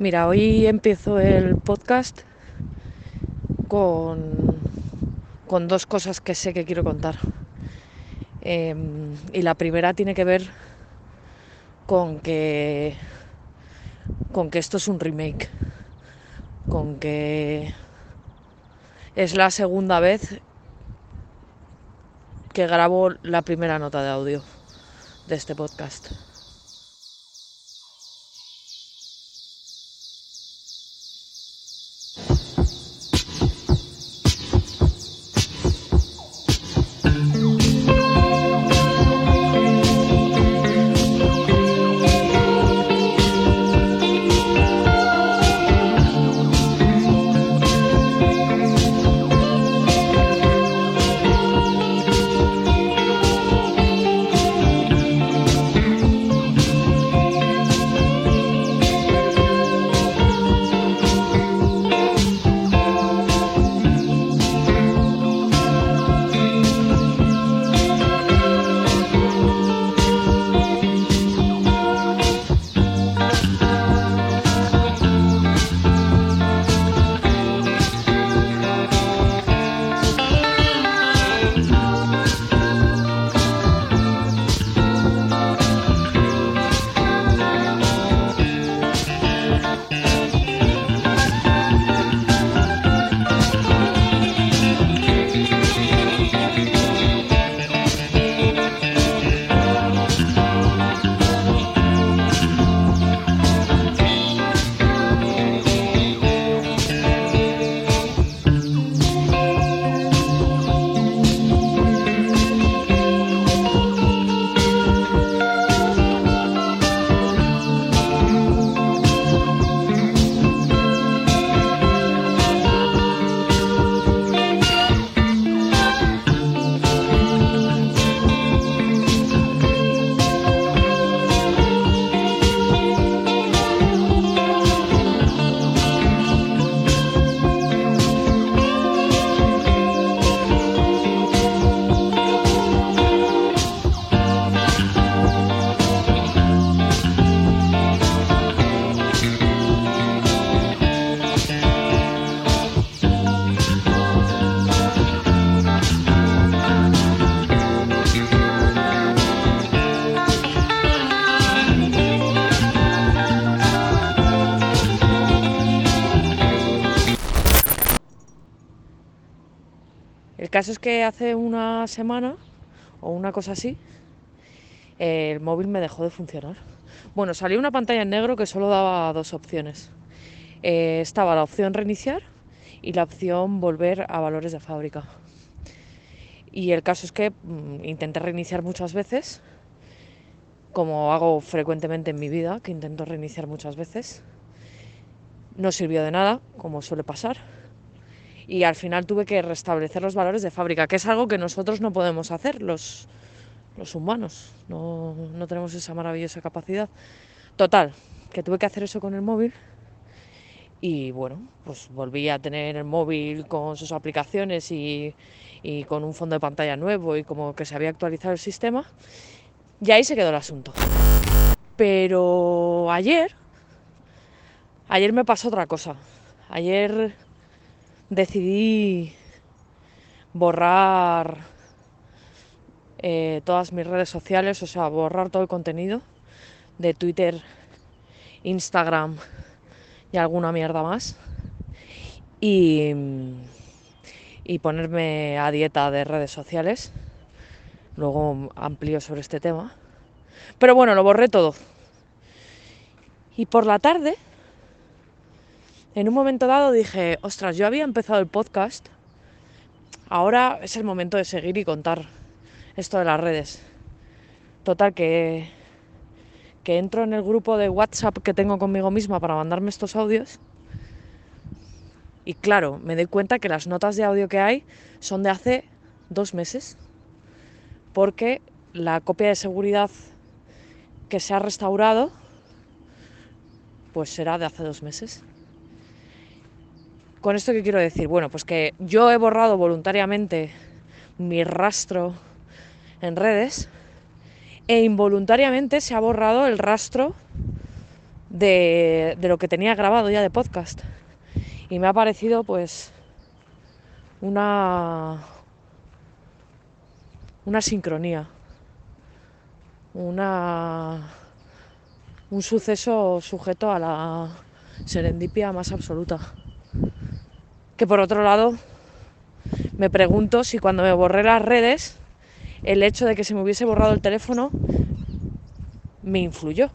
Mira, hoy empiezo el podcast con, con dos cosas que sé que quiero contar. Em, y la primera tiene que ver con que, con que esto es un remake, con que es la segunda vez que grabo la primera nota de audio de este podcast. Caso es que hace una semana o una cosa así, el móvil me dejó de funcionar. Bueno, salió una pantalla en negro que solo daba dos opciones. Eh, estaba la opción reiniciar y la opción volver a valores de fábrica. Y el caso es que mm, intenté reiniciar muchas veces, como hago frecuentemente en mi vida, que intento reiniciar muchas veces. No sirvió de nada, como suele pasar y al final tuve que restablecer los valores de fábrica, que es algo que nosotros no podemos hacer, los, los humanos, no, no tenemos esa maravillosa capacidad. Total, que tuve que hacer eso con el móvil y bueno, pues volví a tener el móvil con sus aplicaciones y, y, con un fondo de pantalla nuevo y como que se había actualizado el sistema y ahí se quedó el asunto. Pero ayer, ayer me pasó otra cosa. Ayer decidí borrar eh, todas mis redes sociales, o sea, borrar todo el contenido de Twitter, Instagram y alguna mierda más. Y, y ponerme a dieta de redes sociales. Luego amplío sobre este tema. Pero bueno, lo borré todo. Y por la tarde en un momento dado dije, ostras, yo había empezado el podcast, ahora es el momento de seguir y contar esto de las redes. Total, que, que entro en el grupo de WhatsApp que tengo conmigo misma para mandarme estos audios. Y claro, me doy cuenta que las notas de audio que hay son de hace dos meses. Porque la copia de seguridad que se ha restaurado, pues será de hace dos meses. ¿Con esto qué quiero decir? Bueno, pues que yo he borrado voluntariamente mi rastro en redes e involuntariamente se ha borrado el rastro de, de lo que tenía grabado ya de podcast. Y me ha parecido pues una, una sincronía, una, un suceso sujeto a la serendipia más absoluta. Que por otro lado, me pregunto si cuando me borré las redes, el hecho de que se me hubiese borrado el teléfono me influyó.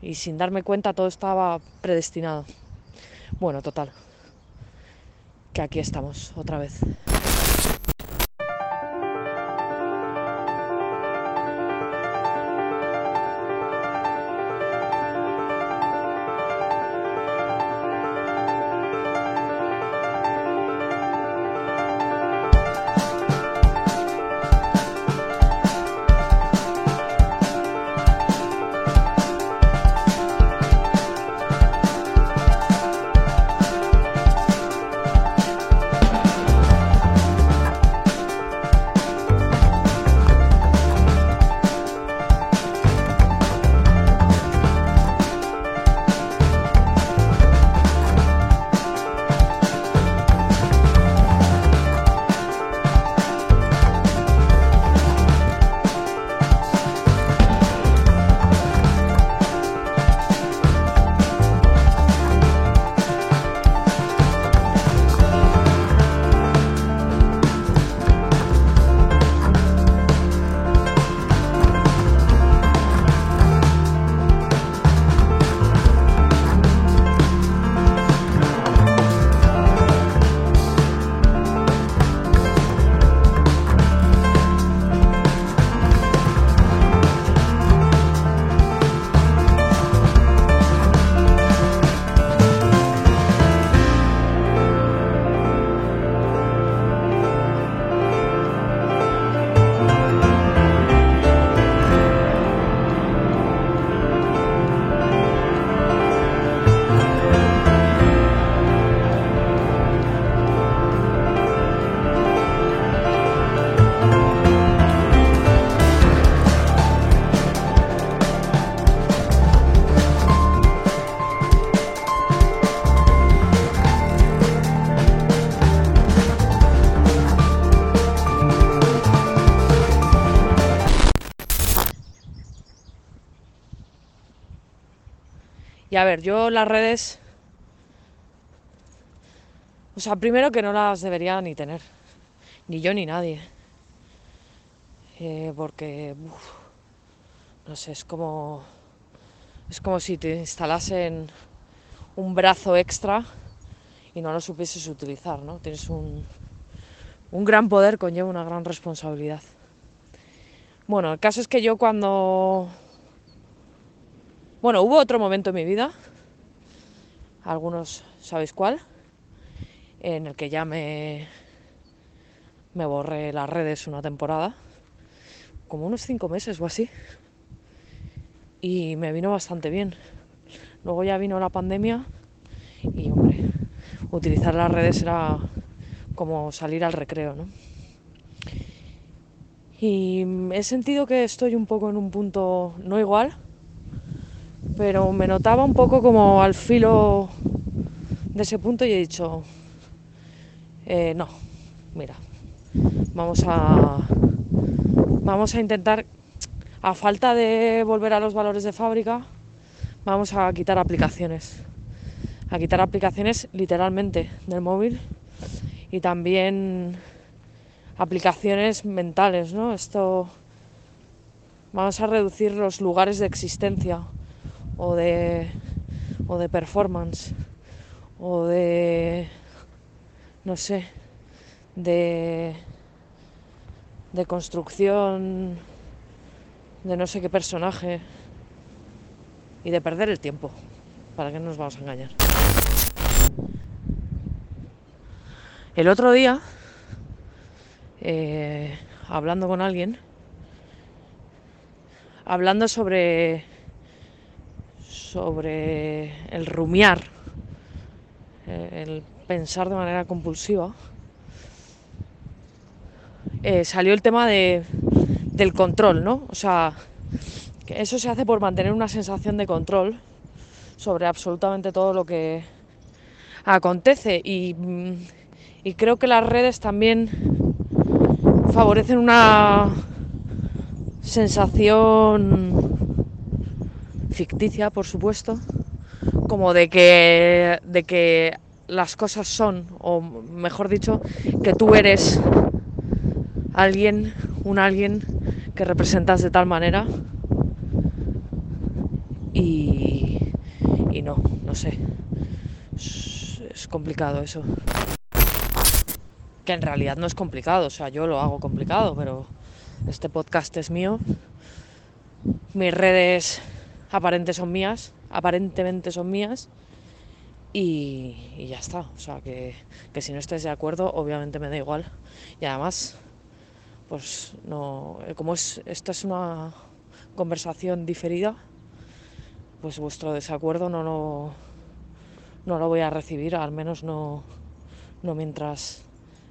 Y sin darme cuenta todo estaba predestinado. Bueno, total. Que aquí estamos otra vez. Y a ver, yo las redes. O sea, primero que no las debería ni tener. Ni yo ni nadie. Eh, porque. no sé, es como. Es como si te instalasen un brazo extra y no lo supieses utilizar, ¿no? Tienes un, un gran poder, conlleva una gran responsabilidad. Bueno, el caso es que yo cuando bueno, hubo otro momento en mi vida, algunos sabéis cuál, en el que ya me, me borré las redes una temporada, como unos cinco meses o así, y me vino bastante bien. Luego ya vino la pandemia y, hombre, utilizar las redes era como salir al recreo, ¿no? Y he sentido que estoy un poco en un punto no igual, pero me notaba un poco como al filo de ese punto y he dicho, eh, no, mira, vamos a, vamos a intentar, a falta de volver a los valores de fábrica, vamos a quitar aplicaciones, a quitar aplicaciones literalmente del móvil y también aplicaciones mentales, ¿no? Esto, vamos a reducir los lugares de existencia o de, o de performance o de, no sé, de, de construcción de no sé qué personaje y de perder el tiempo. ¿Para qué nos vamos a engañar? El otro día, eh, hablando con alguien, hablando sobre sobre el rumiar, eh, el pensar de manera compulsiva, eh, salió el tema de, del control, ¿no? O sea, eso se hace por mantener una sensación de control sobre absolutamente todo lo que acontece y, y creo que las redes también favorecen una sensación ficticia, por supuesto, como de que, de que las cosas son, o mejor dicho, que tú eres alguien, un alguien que representas de tal manera. Y, y no, no sé, es, es complicado eso. Que en realidad no es complicado, o sea, yo lo hago complicado, pero este podcast es mío, mis redes aparentes son mías, aparentemente son mías y, ya está. O sea, que, que, si no estáis de acuerdo, obviamente me da igual. Y además, pues no, como es, esta es una conversación diferida, pues vuestro desacuerdo no lo, no lo voy a recibir, al menos no, no mientras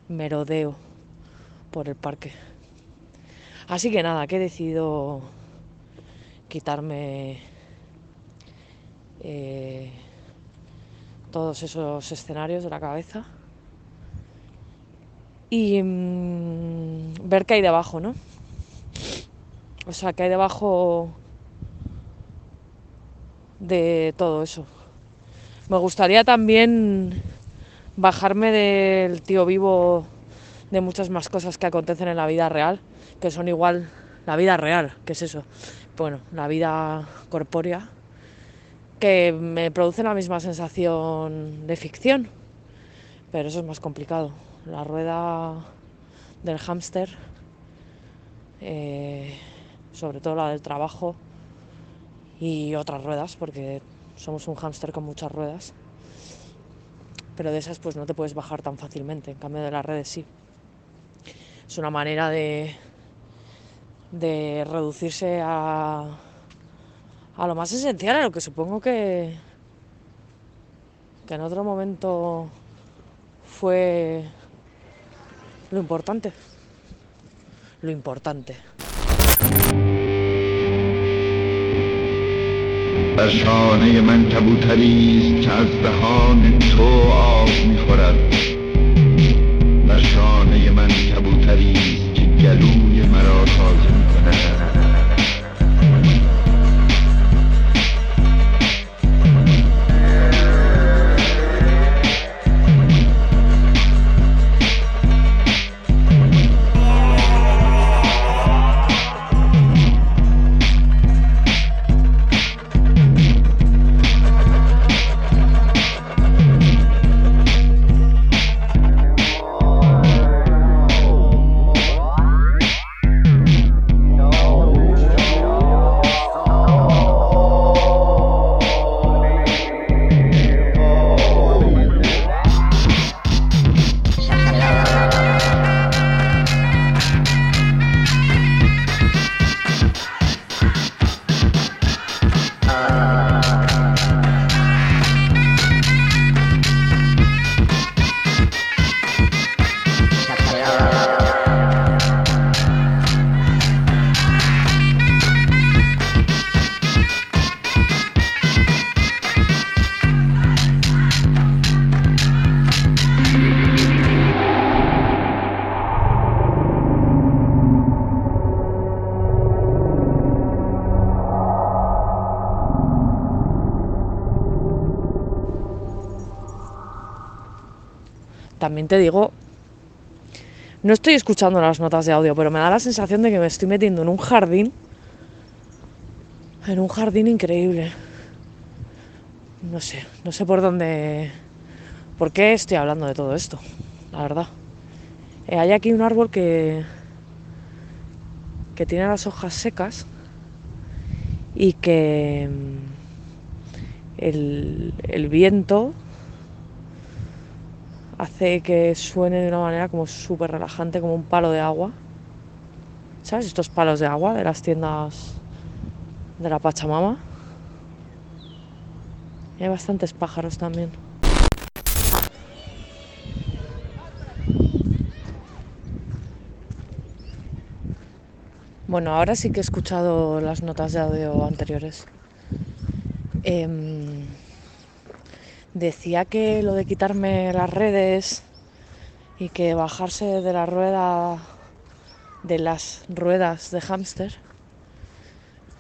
merodeo por el parque. Así que nada, que he decidido quitarme eh, todos esos escenarios de la cabeza y mmm, ver qué hay debajo, ¿no? O sea, qué hay debajo de todo eso. Me gustaría también bajarme del tío vivo de muchas más cosas que acontecen en la vida real, que son igual la vida real, ¿qué es eso? Bueno, la vida corpórea que me produce la misma sensación de ficción, pero eso es más complicado. La rueda del hámster, eh, sobre todo la del trabajo y otras ruedas, porque somos un hámster con muchas ruedas, pero de esas pues no te puedes bajar tan fácilmente, en cambio de las redes sí. Es una manera de, de reducirse a a lo más esencial, a lo que supongo que, que en otro momento fue lo importante. Lo importante. بر شانه من کبوتری است که از دهان تو آب میخورد Te digo, no estoy escuchando las notas de audio, pero me da la sensación de que me estoy metiendo en un jardín, en un jardín increíble. No sé, no sé por dónde, por qué estoy hablando de todo esto, la verdad. Eh, hay aquí un árbol que, que tiene las hojas secas y que mm, el, el viento hace que suene de una manera como súper relajante, como un palo de agua. ¿Sabes? Estos palos de agua de las tiendas de la Pachamama. Y hay bastantes pájaros también. Bueno, ahora sí que he escuchado las notas de audio anteriores. Em, decía que lo de quitarme las redes y que bajarse de la rueda de las ruedas de hámster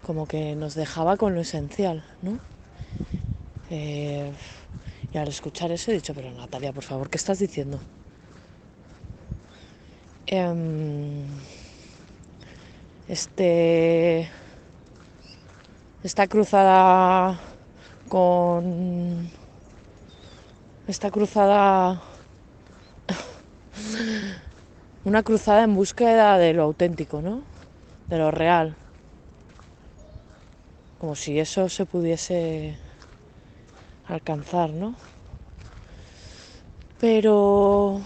como que nos dejaba con lo esencial, ¿no? Eh, y al escuchar eso he dicho, pero Natalia, por favor, ¿qué estás diciendo? Em, este, esta cruzada con esta cruzada una cruzada en búsqueda de lo auténtico, ¿no? De lo real. Como si eso se pudiese alcanzar, ¿no? Pero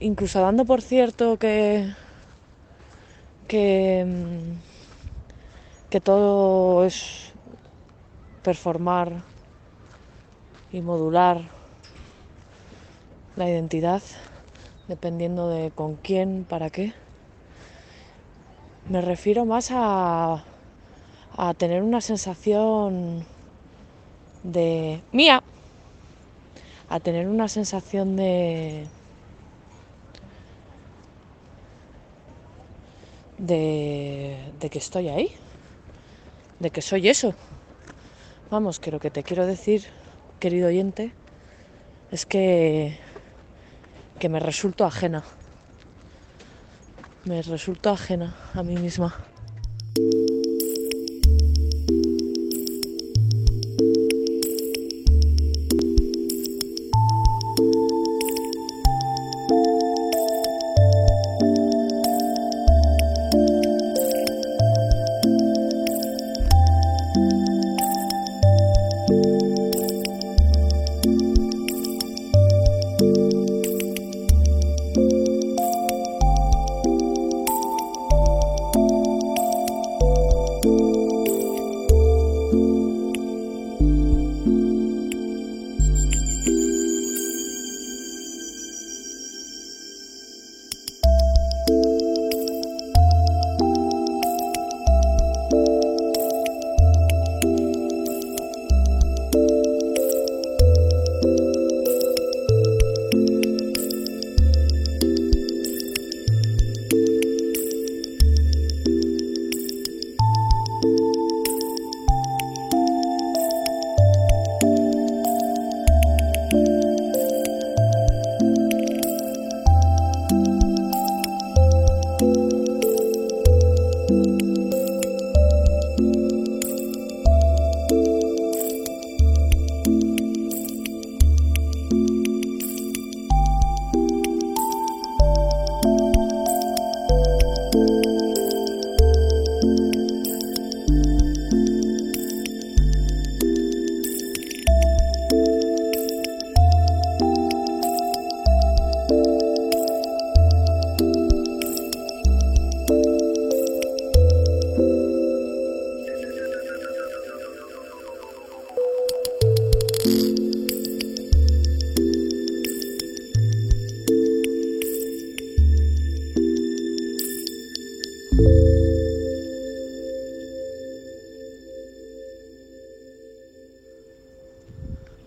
incluso dando por cierto que que, mm, que todo es performar y modular la identidad dependiendo de con quién, para qué. Me refiero más a, a tener una sensación de mía, a tener una sensación de de, de que estoy ahí, de que soy eso. Vamos, que lo que te quiero decir, querido oyente, es que, que me resulto ajena. Me resulto ajena a mí misma.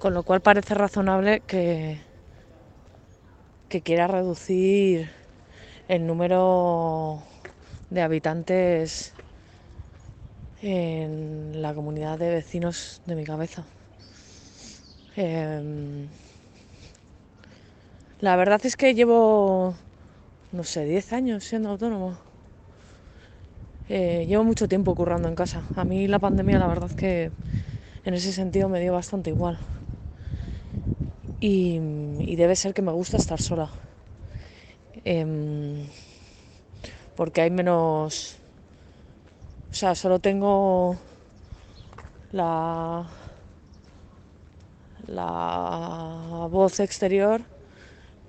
Con lo cual parece razonable que, que quiera reducir el número de habitantes en la comunidad de vecinos de mi cabeza. Em, la verdad es que llevo, no sé, 10 años siendo autónomo. Eh, llevo mucho tiempo currando en casa. A mí la pandemia la verdad es que en ese sentido me dio bastante igual y, debe ser que me gusta estar sola. Em, porque hay menos... O sea, solo tengo la, la voz exterior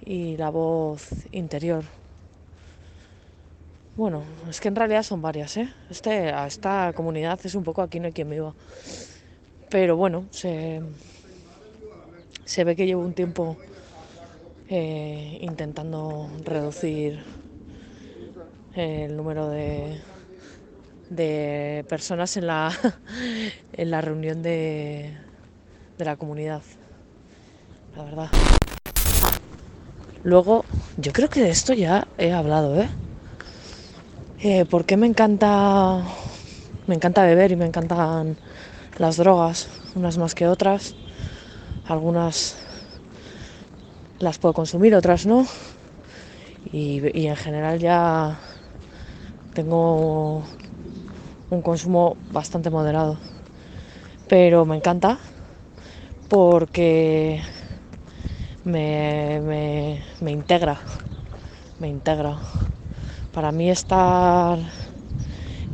y la voz interior. Bueno, es que en realidad son varias, ¿eh? Este, esta comunidad es un poco aquí no hay quien viva. Pero bueno, se, se ve que llevo un tiempo eh, intentando reducir el número de, de personas en la, en la reunión de, de la comunidad. La verdad. Luego, yo creo que de esto ya he hablado, ¿eh? eh ¿Por qué me encanta, me encanta beber y me encantan las drogas, unas más que otras? Algunas las puedo consumir, otras no. Y, en general ya tengo un consumo bastante moderado. Pero me encanta porque me, me, me integra, me integra. Para mí estar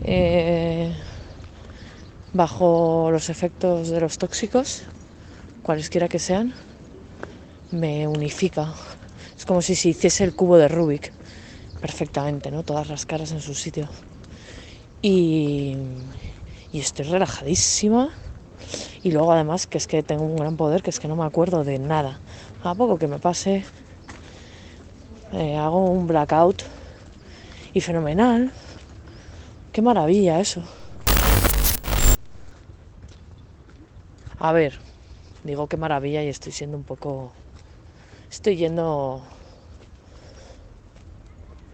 eh, bajo los efectos de los tóxicos, cualesquiera que sean, me unifica. Es como si se hiciese el cubo de Rubik perfectamente, ¿no? Todas las caras en su sitio. Y, estoy relajadísima. Y luego además que es que tengo un gran poder, que es que no me acuerdo de nada. A poco que me pase, eh, hago un blackout y fenomenal. Qué maravilla eso. A ver, digo qué maravilla y estoy siendo un poco... Estoy yendo...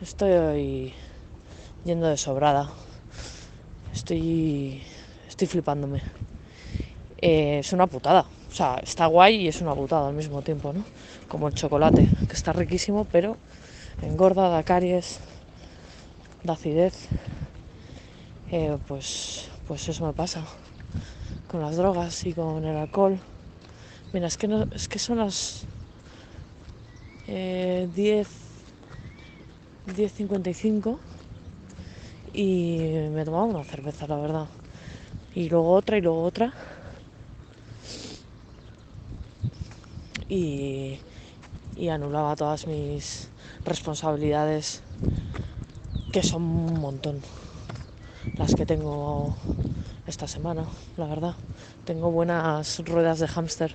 Estoy yendo de sobrada. Estoy... Estoy flipándome. Eh, es una putada. O sea, está guay y es una putada al mismo tiempo, ¿no? Como el chocolate, que está riquísimo, pero engorda, da caries, da acidez. Eh, pues, pues eso me pasa con las drogas y con el alcohol. Mira, es que, no, es que son las eh, 10, 10.55 y me he tomado una cerveza, la verdad. Y luego otra y luego otra. y, y anulaba todas mis responsabilidades, que son un montón las que tengo esta semana, la verdad. Tengo buenas ruedas de hámster.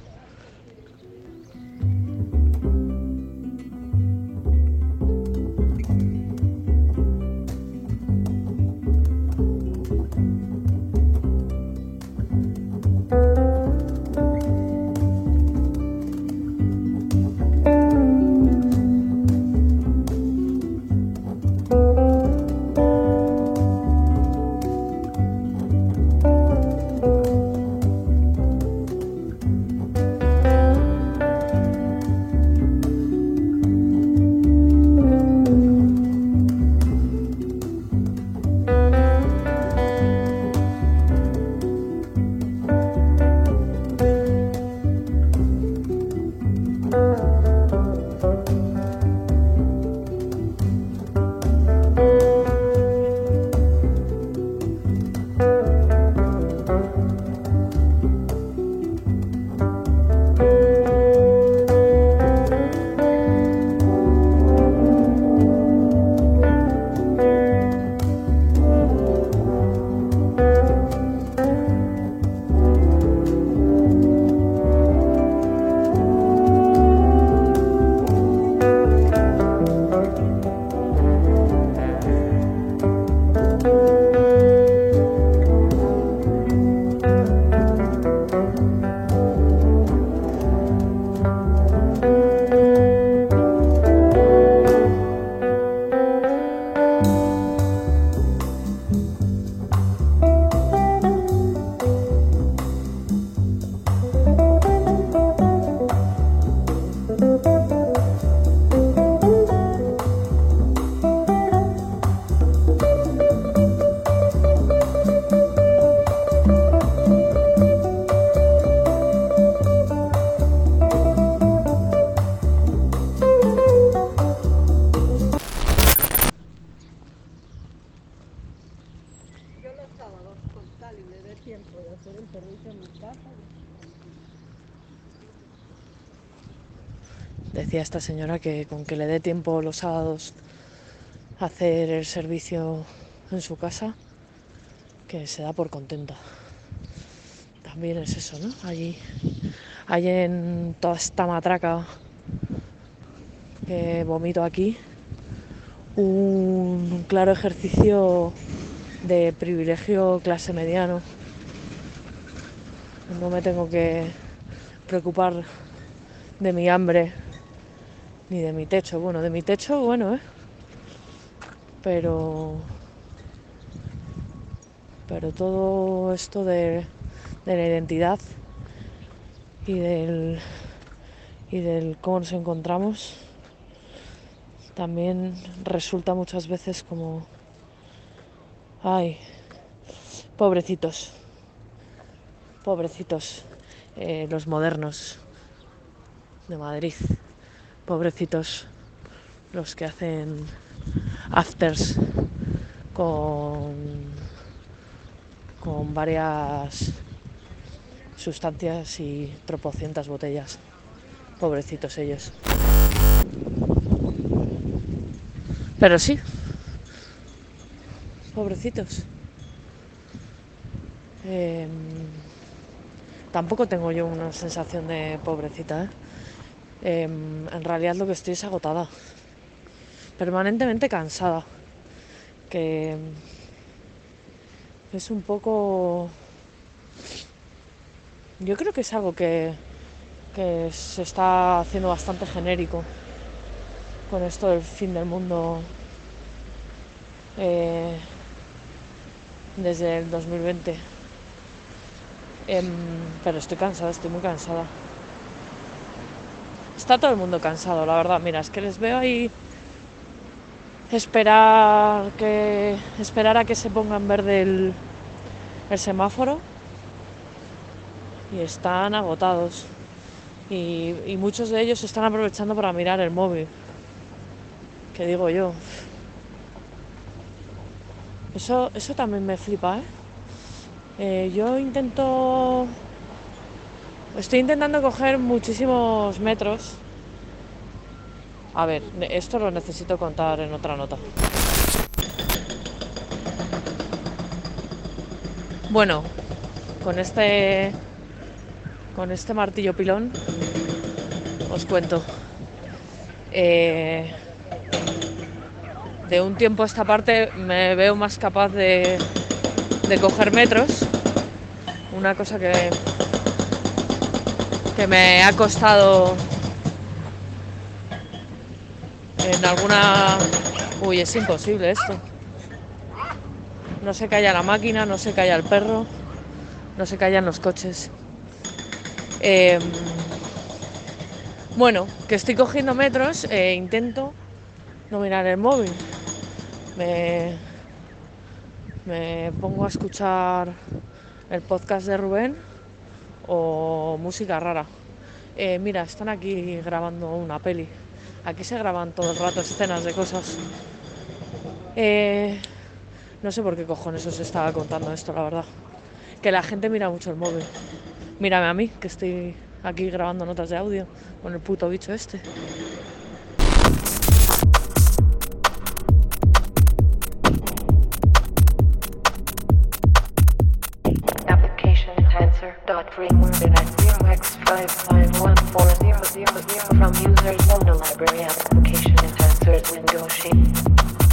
Esta señora que con que le dé tiempo los sábados a hacer el servicio en su casa, que se da por contenta. También es eso, ¿no? Allí, hay en toda esta matraca que vomito aquí, un claro ejercicio de privilegio clase mediano. No me tengo que preocupar de mi hambre ni de mi techo. Bueno, de mi techo, bueno, ¿eh? Pero pero todo esto de, de la identidad y del, y del cómo nos encontramos también resulta muchas veces como, ay, pobrecitos, pobrecitos, eh, los modernos de Madrid, pobrecitos los que hacen afters con, con varias sustancias y tropocientas botellas. Pobrecitos ellos. Pero sí, pobrecitos. Eh, tampoco tengo yo una sensación de pobrecita. ¿eh? Eh, en realidad lo que estoy es agotada, permanentemente cansada, que es un poco... Yo creo que es algo que, que se está haciendo bastante genérico con esto del fin del mundo eh, desde el 2020. Em, pero estoy cansada, estoy muy cansada. Está todo el mundo cansado, la verdad. Mira, es que les veo ahí esperar que esperar a que se ponga en verde el, semáforo y están agotados y, y muchos de ellos están aprovechando para mirar el móvil que digo yo eso eso también me flipa ¿eh? Eh, yo intento estoy intentando coger muchísimos metros a ver, esto lo necesito contar en otra nota. Bueno, con este con este martillo pilón os cuento. Eh, de un tiempo a esta parte me veo más capaz de, de coger metros. Una cosa que, que me ha costado en alguna... Uy, es imposible esto. No se calla la máquina, no se calla el perro, no se callan los coches. Eh, bueno, que estoy cogiendo metros e intento no mirar el móvil. Me, me pongo a escuchar el podcast de Rubén o música rara. Eh, mira, están aquí grabando una peli. Aquí se graban todo el rato escenas de cosas. Eh, no sé por qué cojones os estaba contando esto, la verdad. Que la gente mira mucho el móvil. Mírame a mí, que estoy aquí grabando notas de audio con el puto bicho este. From users Mono library application enhancers window shape.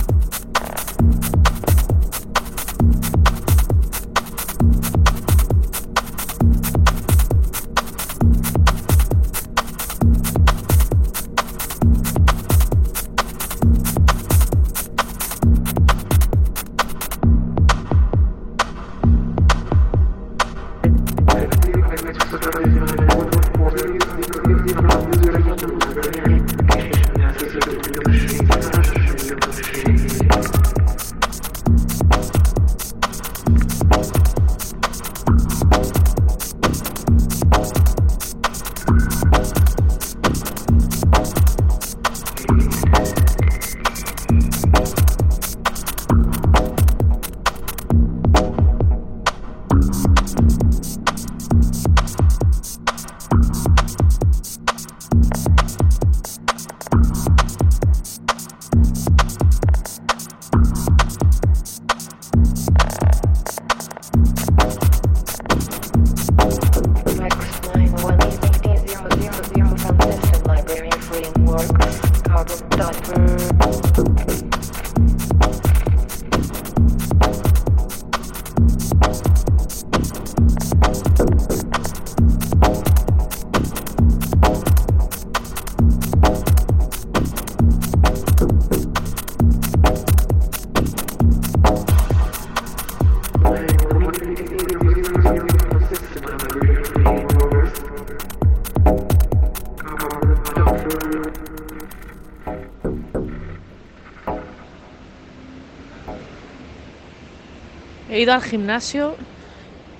He ido al gimnasio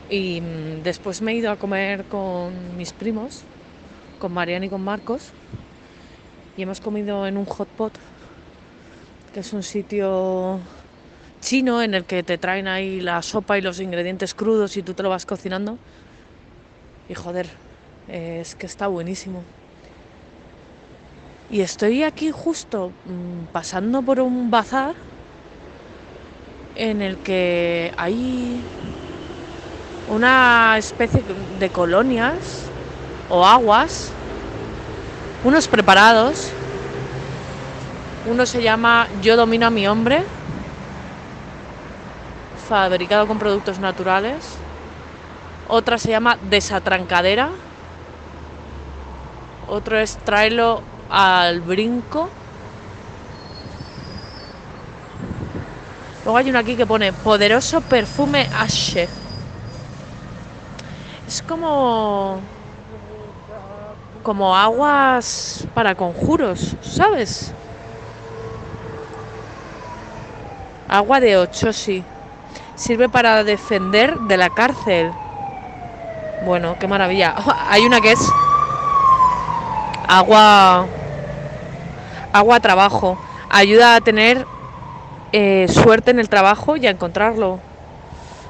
y mm, después me he ido a comer con mis primos, con Mariana y con Marcos, y hemos comido en un hot pot, que es un sitio chino en el que te traen ahí la sopa y los ingredientes crudos y tú te lo vas cocinando. Y joder, es que está buenísimo. Y estoy aquí justo mm, pasando por un bazar en el que hay una especie de colonias o aguas, unos preparados. Uno se llama Yo domino a mi hombre, fabricado con productos naturales. Otra se llama Desatrancadera. Otro es Tráelo al brinco. Luego hay uno aquí que pone poderoso perfume Ashe. Es como como aguas para conjuros, ¿sabes? Agua de Ochosi. Sirve para defender de la cárcel. Bueno, qué maravilla. Hay una que es agua agua trabajo. Ayuda a tener eh, suerte en el trabajo y a encontrarlo.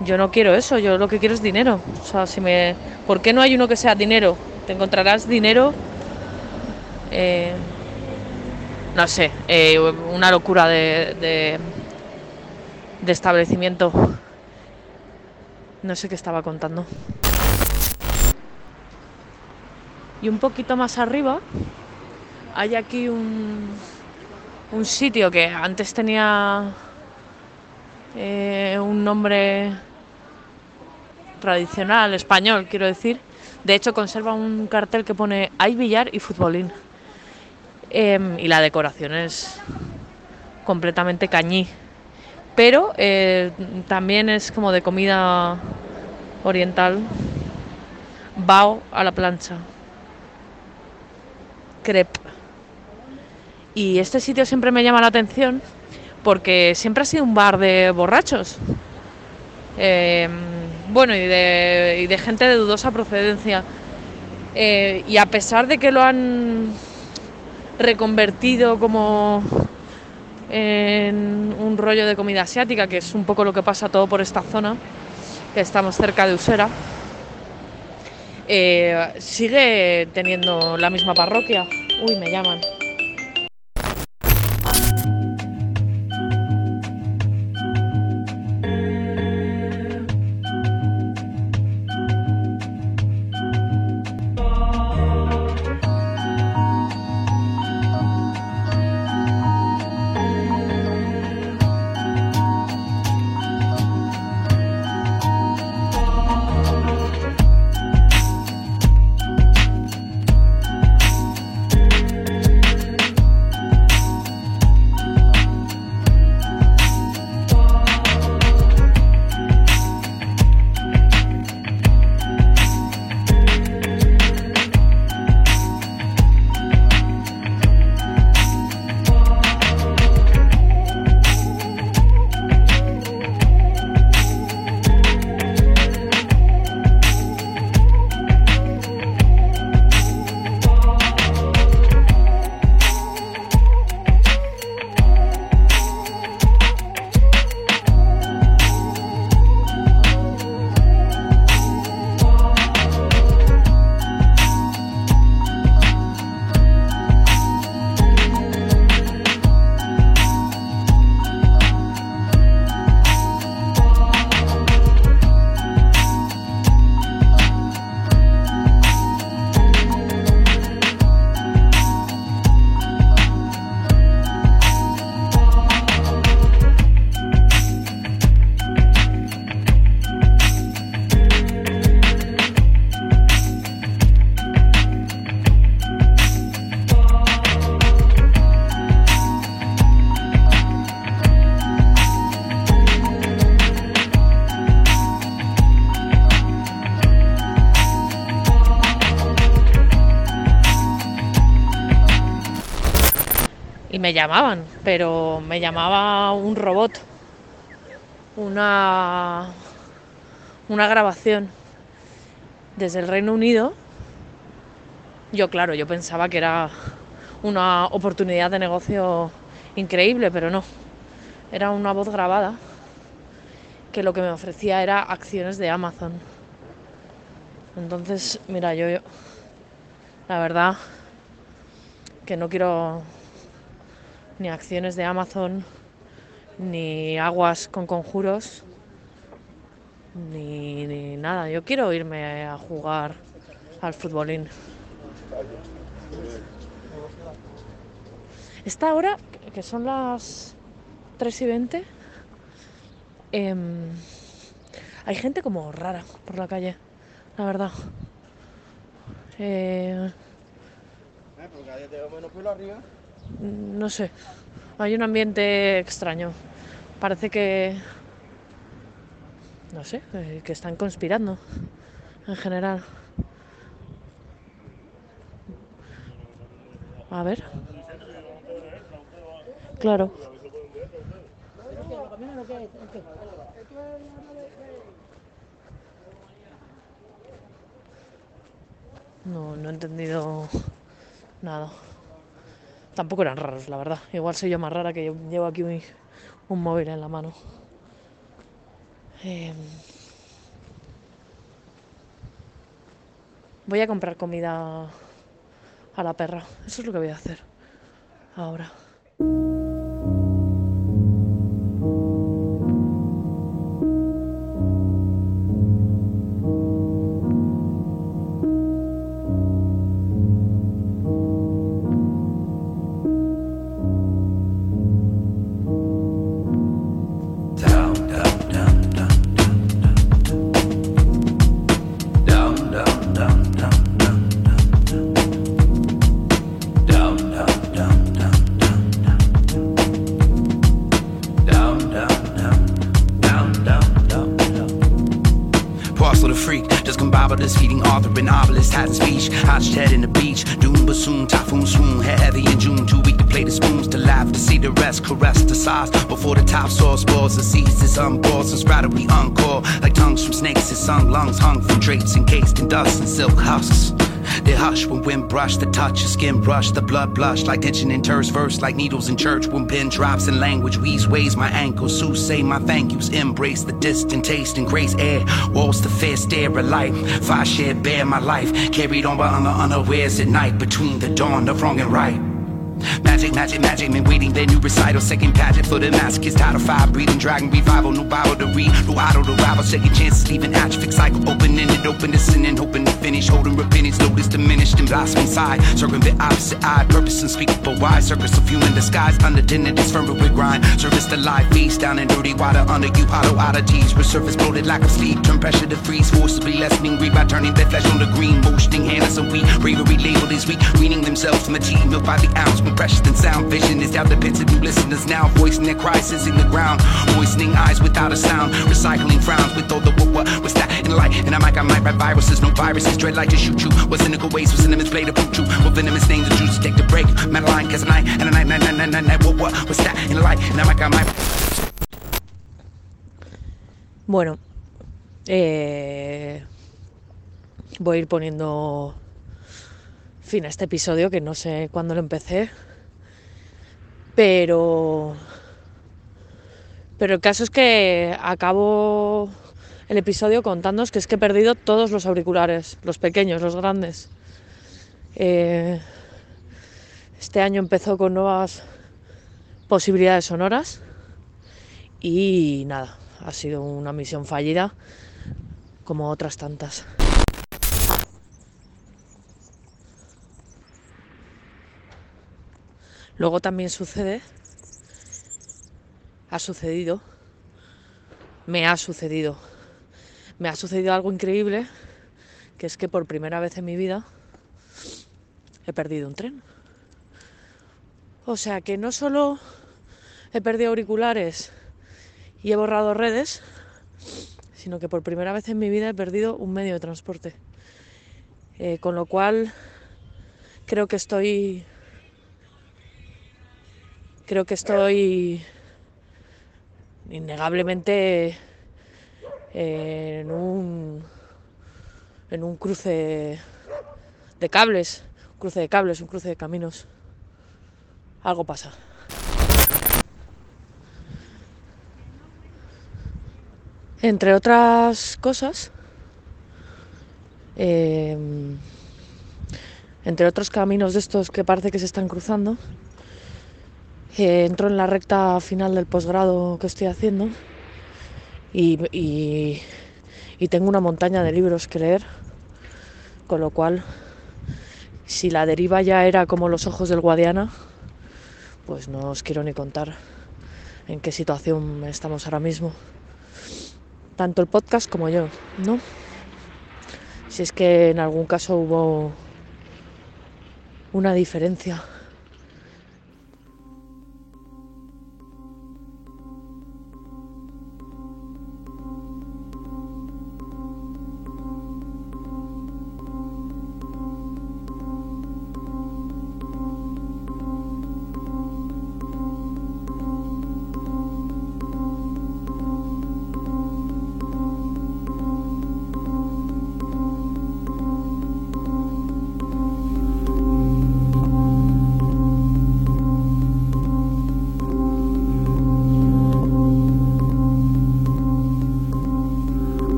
Yo no quiero eso, yo lo que quiero es dinero. O sea, si me. ¿Por qué no hay uno que sea dinero? Te encontrarás dinero. eh, no sé, eh, una locura de, de, de establecimiento. No sé qué estaba contando. Y un poquito más arriba hay aquí un, un sitio que antes tenía eh, un nombre tradicional, español, quiero decir. De hecho, conserva un cartel que pone hay billar y futbolín. Em, y la decoración es completamente cañí. Pero eh, también es como de comida oriental. Bao a la plancha. Crepe. Y este sitio siempre me llama la atención porque siempre ha sido un bar de borrachos. Eh, bueno, y de, y de gente de dudosa procedencia. Eh, y a pesar de que lo han reconvertido como en un rollo de comida asiática, que es un poco lo que pasa todo por esta zona, que estamos cerca de Usera, eh, sigue teniendo la misma parroquia. Uy, me llaman. Me llamaban, pero me llamaba un robot. una, una grabación desde el Reino Unido. Yo, claro, yo pensaba que era una oportunidad de negocio increíble, pero no. Era una voz grabada que lo que me ofrecía era acciones de Amazon. Entonces, mira, yo, yo la verdad que no quiero ni acciones de Amazon, ni aguas con conjuros, ni, ni nada. Yo quiero irme a jugar al futbolín. Esta hora, que son las 3 y 20, em, hay gente como rara por la calle, la verdad. Eh, no sé, hay un ambiente extraño. Parece que, no sé, eh, que están conspirando en general. A ver. Claro. No, no he entendido nada. Tampoco eran raros, la verdad. Igual soy yo más rara que llevo aquí un, móvil en la mano. Eh, voy a comprar comida a la perra. Eso es lo que voy a hacer ahora. From snakes, it's sung, lungs hung from drapes, encased in dust and silk husks. They hush when wind brush, the touch, of skin brush, the blood blush like tension in terse verse, like needles in church. When pen drops in language, weaves ways my ankles. Sue say my thank yous, embrace the distant taste and grace air. Walls the fair stare of light, fire shed bare my life, carried on by unawares at night between the dawn of wrong and right. Magic, magic, magic, been waiting their new recital. Second pageant for the masochist, title five, breathing dragon revival. No Bible to read, no idol to rival. Second chances, leaving atrophic cycle. Open ended, open to sin and hoping to finish. Holding repentance, notice diminished and blossom side. The opposite eye, purpose unspeakable wide. Circus of human disguise, undertended is firm with grind. Service the live feast down in dirty water under you. Hollow oddities, resurface bloated lack of sleep. Turn pressure to freeze, forcibly lessening greed by turning their flesh on the green. Motioning hands of weak, bravery labeled as weak. Weaning themselves from the tea milk by the ounce. When precious than sound vision is doubt depends new listeners now. Voicing their crisis in the ground. Moistening eyes without a sound. Recycling frowns with all the what, what, what's that in the light? And I might, I might write viruses, no viruses. Dread like to shoot you. What cynical ways, what cinnamons play to boot you. What venomous names the to take the break. Madeline, cause a night, and a night, night, night, night, night, night, what, what, what's that in the light? And I might, I might. Bueno, eh, voy a ir poniendo fin a este episodio que no sé cuándo lo empecé, pero pero el caso es que acabo el episodio contándoos que es que he perdido todos los auriculares, los pequeños, los grandes. Eh, este año empezó con nuevas posibilidades sonoras y nada, ha sido una misión fallida como otras tantas. Luego también sucede, ha sucedido, me ha sucedido, me ha sucedido algo increíble, que es que por primera vez en mi vida he perdido un tren. O sea que no solo he perdido auriculares y he borrado redes, sino que por primera vez en mi vida he perdido un medio de transporte. Eh, con lo cual creo que estoy creo que estoy innegablemente eh, en un en un cruce de cables, un cruce de cables, un cruce de caminos. Algo pasa. Entre otras cosas, eh, entre otros caminos de estos que parece que se están cruzando, eh, entro en la recta final del posgrado que estoy haciendo y, y- y tengo una montaña de libros que leer, con lo cual, si la deriva ya era como los ojos del Guadiana, pues no os quiero ni contar en qué situación estamos ahora mismo. Tanto el podcast como yo, ¿no? Si es que en algún caso hubo una diferencia.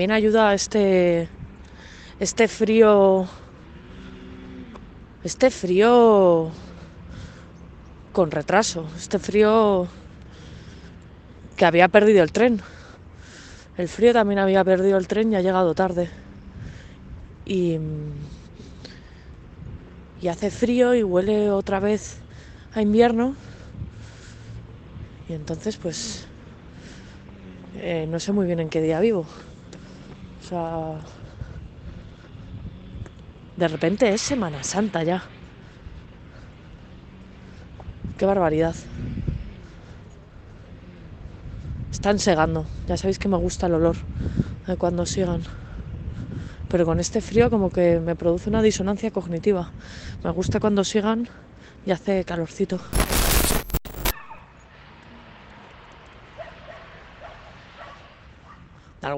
También ayuda este este frío este frío con retraso, este frío que había perdido el tren. El frío también había perdido el tren y ha llegado tarde. Y, hace frío y huele otra vez a invierno. Y entonces pues eh, no sé muy bien en qué día vivo. De repente es Semana Santa ya. Qué barbaridad. Están segando. Ya sabéis que me gusta el olor de cuando sigan. Pero con este frío como que me produce una disonancia cognitiva. Me gusta cuando sigan y hace calorcito.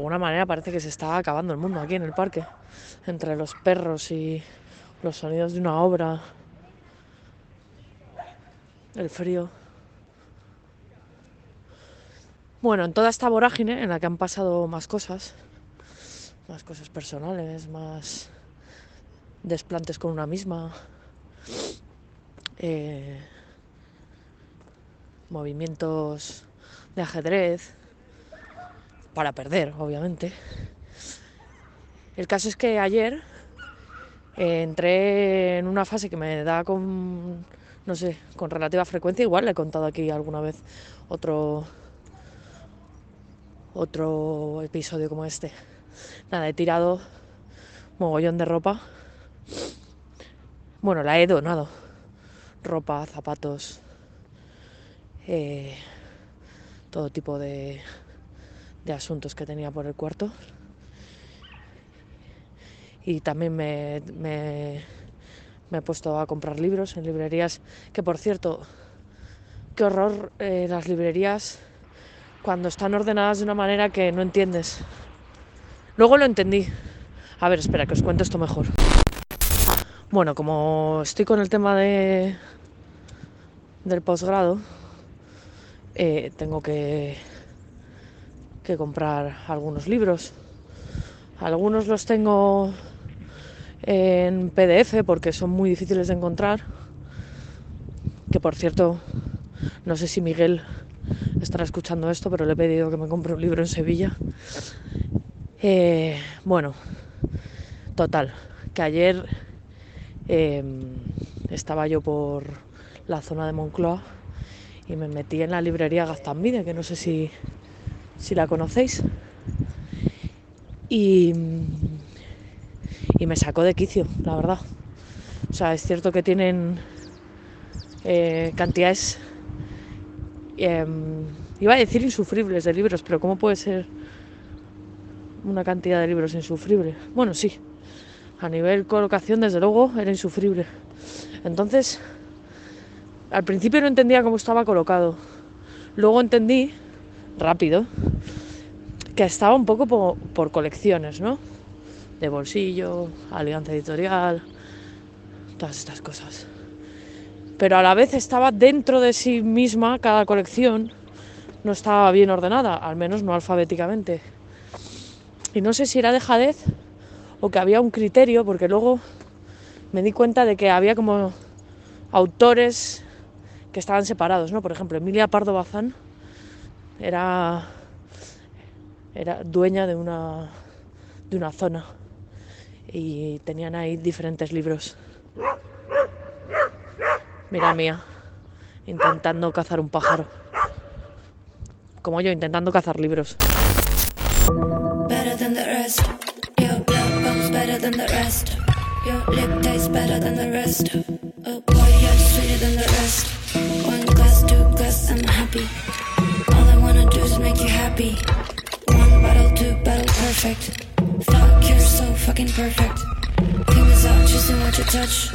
Alguna manera parece que se está acabando el mundo aquí en el parque. Entre los perros y los sonidos de una obra. El frío. Bueno, en toda esta vorágine en la que han pasado más cosas, más cosas personales, más desplantes con una misma, eh, movimientos de ajedrez, para perder, obviamente. El caso es que ayer eh, entré en una fase que me da con, no sé, con relativa frecuencia, igual le he contado aquí alguna vez otro otro episodio como este. Nada, he tirado mogollón de ropa. Bueno, la he donado. Ropa, zapatos, eh, todo tipo de, de asuntos que tenía por el cuarto. Y también me, me- me he puesto a comprar libros en librerías, que por cierto, qué horror eh, las librerías cuando están ordenadas de una manera que no entiendes. Luego lo entendí. A ver, espera, que os cuento esto mejor. Bueno, como estoy con el tema de del posgrado, eh, tengo que, que comprar algunos libros. Algunos los tengo en PDF porque son muy difíciles de encontrar. Que por cierto, no sé si Miguel estará escuchando esto, pero le he pedido que me compre un libro en Sevilla. Eh, bueno, total, que ayer eh, estaba yo por la zona de Moncloa y me metí en la librería Gaztambide, que no sé si, si la conocéis. Y, y me sacó de quicio, la verdad. O sea, es cierto que tienen eh, cantidades, em, iba a decir insufribles de libros, pero ¿cómo puede ser una cantidad de libros insufrible? Bueno, sí, a nivel colocación, desde luego, era insufrible. Entonces, al principio no entendía cómo estaba colocado. Luego entendí, rápido, que estaba un poco po- por, colecciones, ¿no? De bolsillo, alianza editorial, todas estas cosas. Pero a la vez estaba dentro de sí misma cada colección, no estaba bien ordenada, al menos no alfabéticamente. Y no sé si era dejadez o que había un criterio, porque luego me di cuenta de que había como autores que estaban separados, ¿no? Por ejemplo, Emilia Pardo Bazán era, era dueña de una, de una zona y tenían ahí diferentes libros. Mira mía, intentando cazar un pájaro. Como yo, intentando cazar libros. One two I'm happy. Is make you happy. One bottle, two bottle, perfect. Fuck, you're so fucking perfect. Fingers out, choosing what you touch.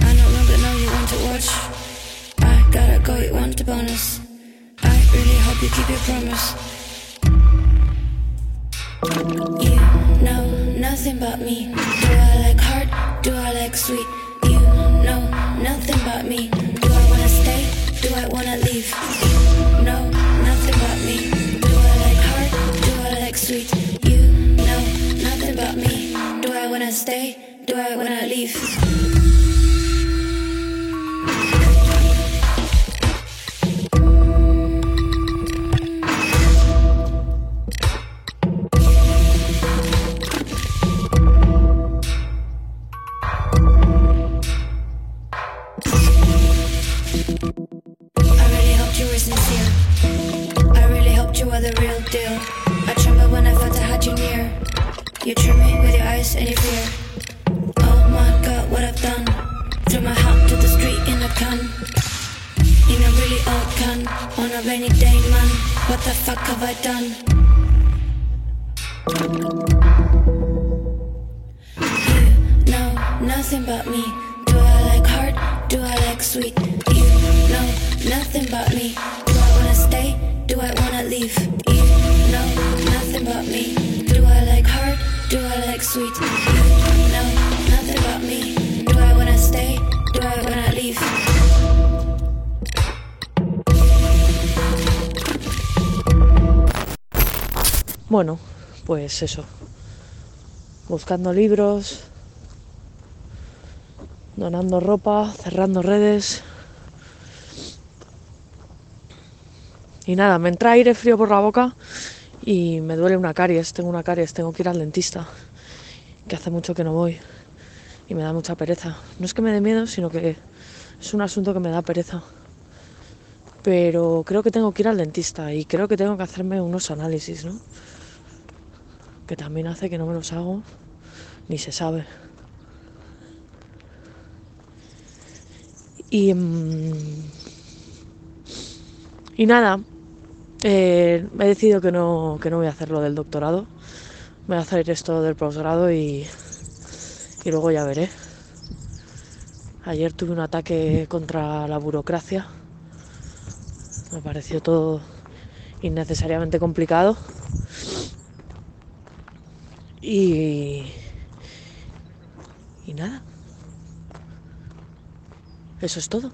I no longer know you want to watch. I gotta go, you want the bonus. I really hope you keep your promise. You know nothing about me. Do I like hard? Do I like sweet? You know nothing about me. Do I wanna stay? Do I wanna leave? Do I wanna stay? Do I wanna leave? Nothing about me. Do I like hard? Do I like sweet? You know nothing about me. Do I wanna stay? Do I wanna leave? You know nothing about me. Do I like hard? Do I like sweet? You know nothing about me. Do I wanna stay? Do I wanna leave? Bueno, pues eso. Buscando libros, donando ropa, cerrando redes. Y nada, me entra aire frío por la boca y me duele una caries. Tengo una caries, tengo que ir al dentista. Que hace mucho que no voy. Y me da mucha pereza. No es que me dé miedo, sino que es un asunto que me da pereza. Pero creo que tengo que ir al dentista y creo que tengo que hacerme unos análisis, ¿no? que también hace que no me los hago, ni se sabe. Y mm, Y nada, eh, he decidido que no, que no voy a hacer lo del doctorado. Voy a hacer esto del posgrado y, y luego ya veré. Ayer tuve un ataque contra la burocracia. Me pareció todo innecesariamente complicado. Y. Y nada. Eso es todo.